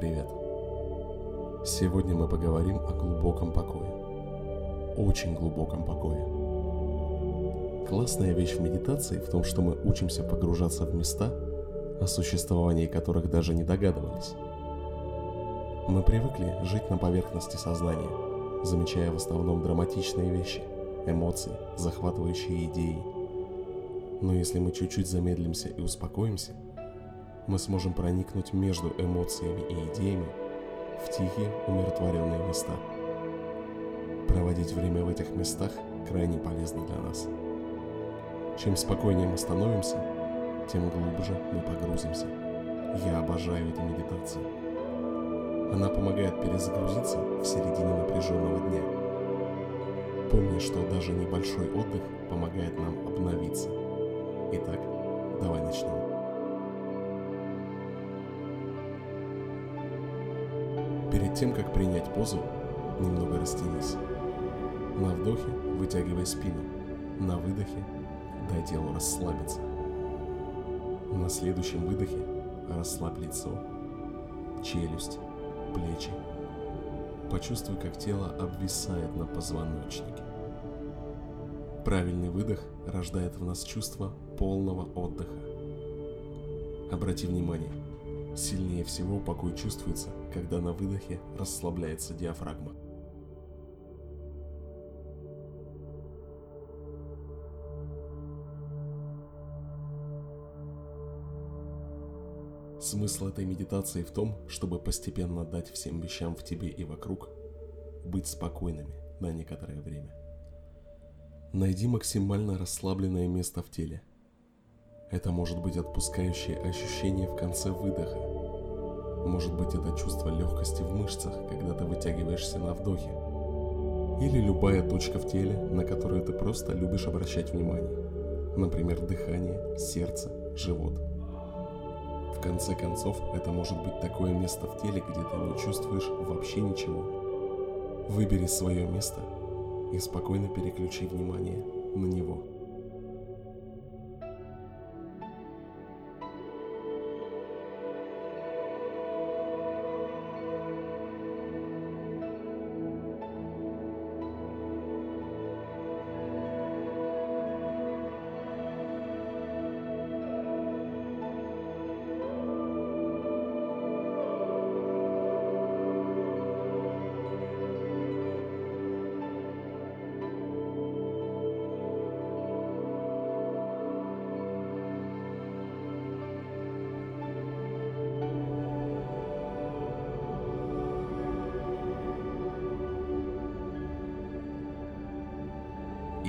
Привет! Сегодня мы поговорим о глубоком покое. Очень глубоком покое. Классная вещь в медитации в том, что мы учимся погружаться в места, о существовании которых даже не догадывались. Мы привыкли жить на поверхности сознания, замечая в основном драматичные вещи, эмоции, захватывающие идеи. Но если мы чуть-чуть замедлимся и успокоимся – мы сможем проникнуть между эмоциями и идеями в тихие, умиротворенные места. Проводить время в этих местах крайне полезно для нас. Чем спокойнее мы становимся, тем глубже мы погрузимся. Я обожаю эту медитацию. Она помогает перезагрузиться в середине напряженного дня. Помни, что даже небольшой отдых помогает нам обновиться. Итак, давай начнем. Перед тем, как принять позу, немного растянись. На вдохе вытягивай спину, на выдохе дай телу расслабиться. На следующем выдохе расслабь лицо, челюсть, плечи. Почувствуй, как тело обвисает на позвоночнике. Правильный выдох рождает в нас чувство полного отдыха. Обрати внимание, Сильнее всего покой чувствуется, когда на выдохе расслабляется диафрагма. Смысл этой медитации в том, чтобы постепенно дать всем вещам в тебе и вокруг быть спокойными на некоторое время. Найди максимально расслабленное место в теле – это может быть отпускающее ощущение в конце выдоха. Может быть это чувство легкости в мышцах, когда ты вытягиваешься на вдохе. Или любая точка в теле, на которую ты просто любишь обращать внимание. Например, дыхание, сердце, живот. В конце концов, это может быть такое место в теле, где ты не чувствуешь вообще ничего. Выбери свое место и спокойно переключи внимание на него.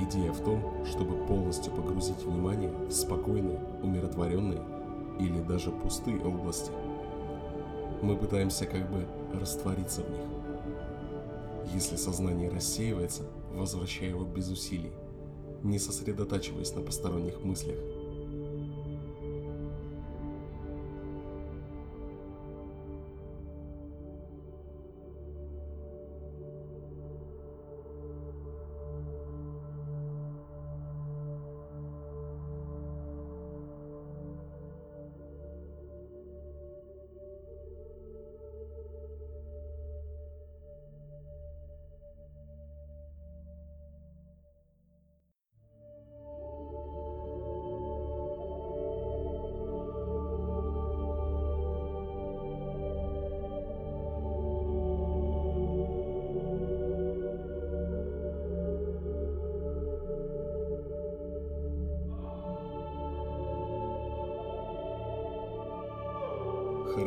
Идея в том, чтобы полностью погрузить внимание в спокойные, умиротворенные или даже пустые области. Мы пытаемся как бы раствориться в них. Если сознание рассеивается, возвращай его без усилий, не сосредотачиваясь на посторонних мыслях –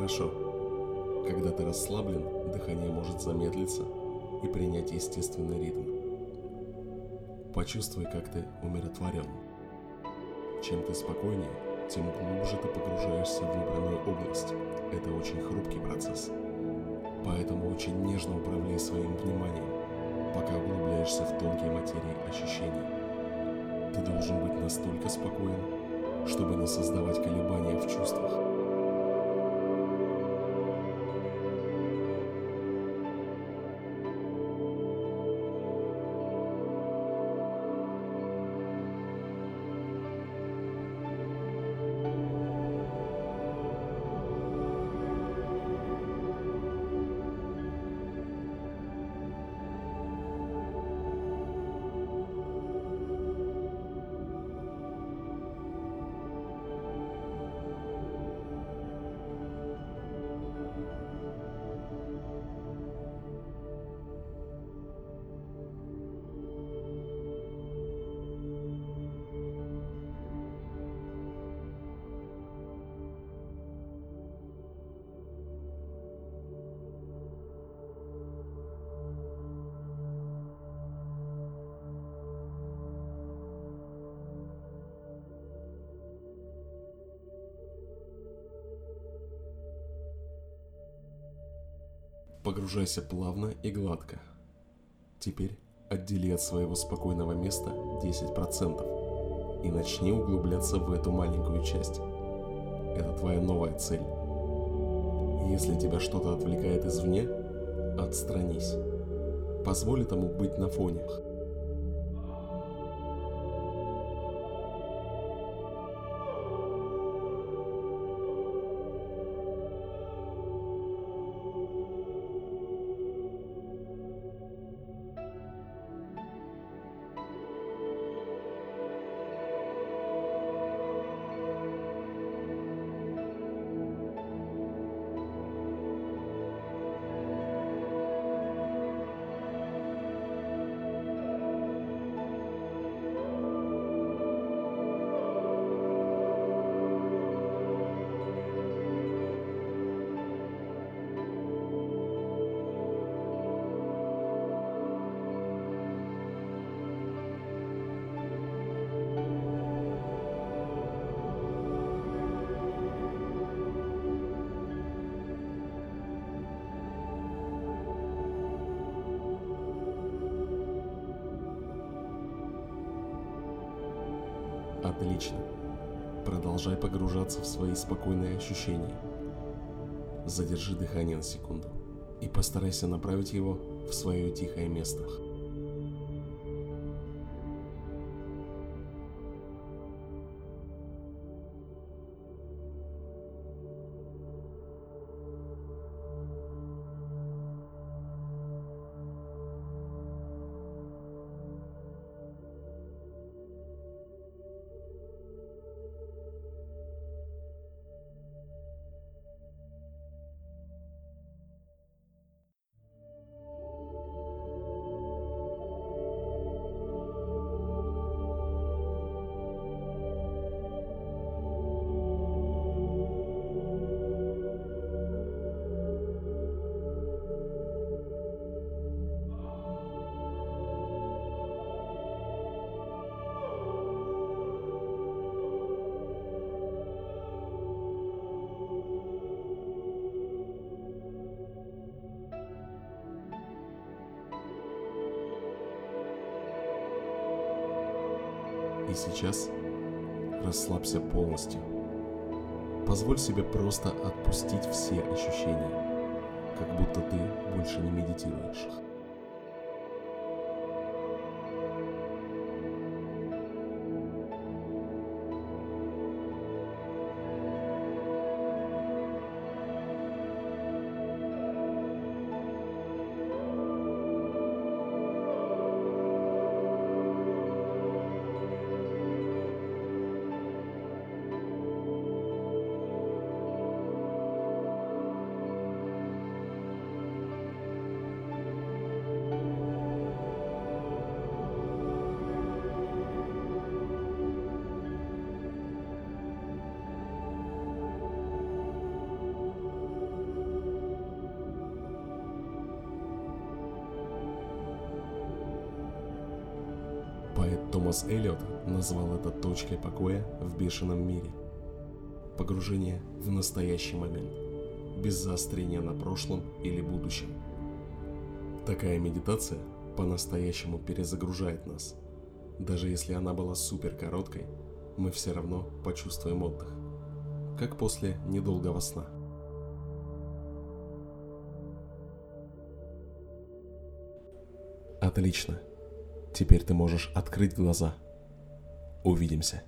Хорошо. Когда ты расслаблен, дыхание может замедлиться и принять естественный ритм. Почувствуй, как ты умиротворен. Чем ты спокойнее, тем глубже ты погружаешься в выбранную область. Это очень хрупкий процесс. Поэтому очень нежно управляй своим вниманием, пока углубляешься в тонкие материи ощущений. Ты должен быть настолько спокоен, чтобы не создавать колебания в чувствах. Погружайся плавно и гладко. Теперь отдели от своего спокойного места 10% и начни углубляться в эту маленькую часть. Это твоя новая цель. Если тебя что-то отвлекает извне, отстранись. Позволь этому быть на фоне. Отлично. Продолжай погружаться в свои спокойные ощущения. Задержи дыхание на секунду и постарайся направить его в свое тихое место. Сейчас расслабься полностью. Позволь себе просто отпустить все ощущения, как будто ты больше не медитируешь. Поэт Томас Эллиот назвал это точкой покоя в бешеном мире. Погружение в настоящий момент, без заострения на прошлом или будущем. Такая медитация по-настоящему перезагружает нас. Даже если она была супер короткой, мы все равно почувствуем отдых. Как после недолгого сна. Отлично. Теперь ты можешь открыть глаза. Увидимся.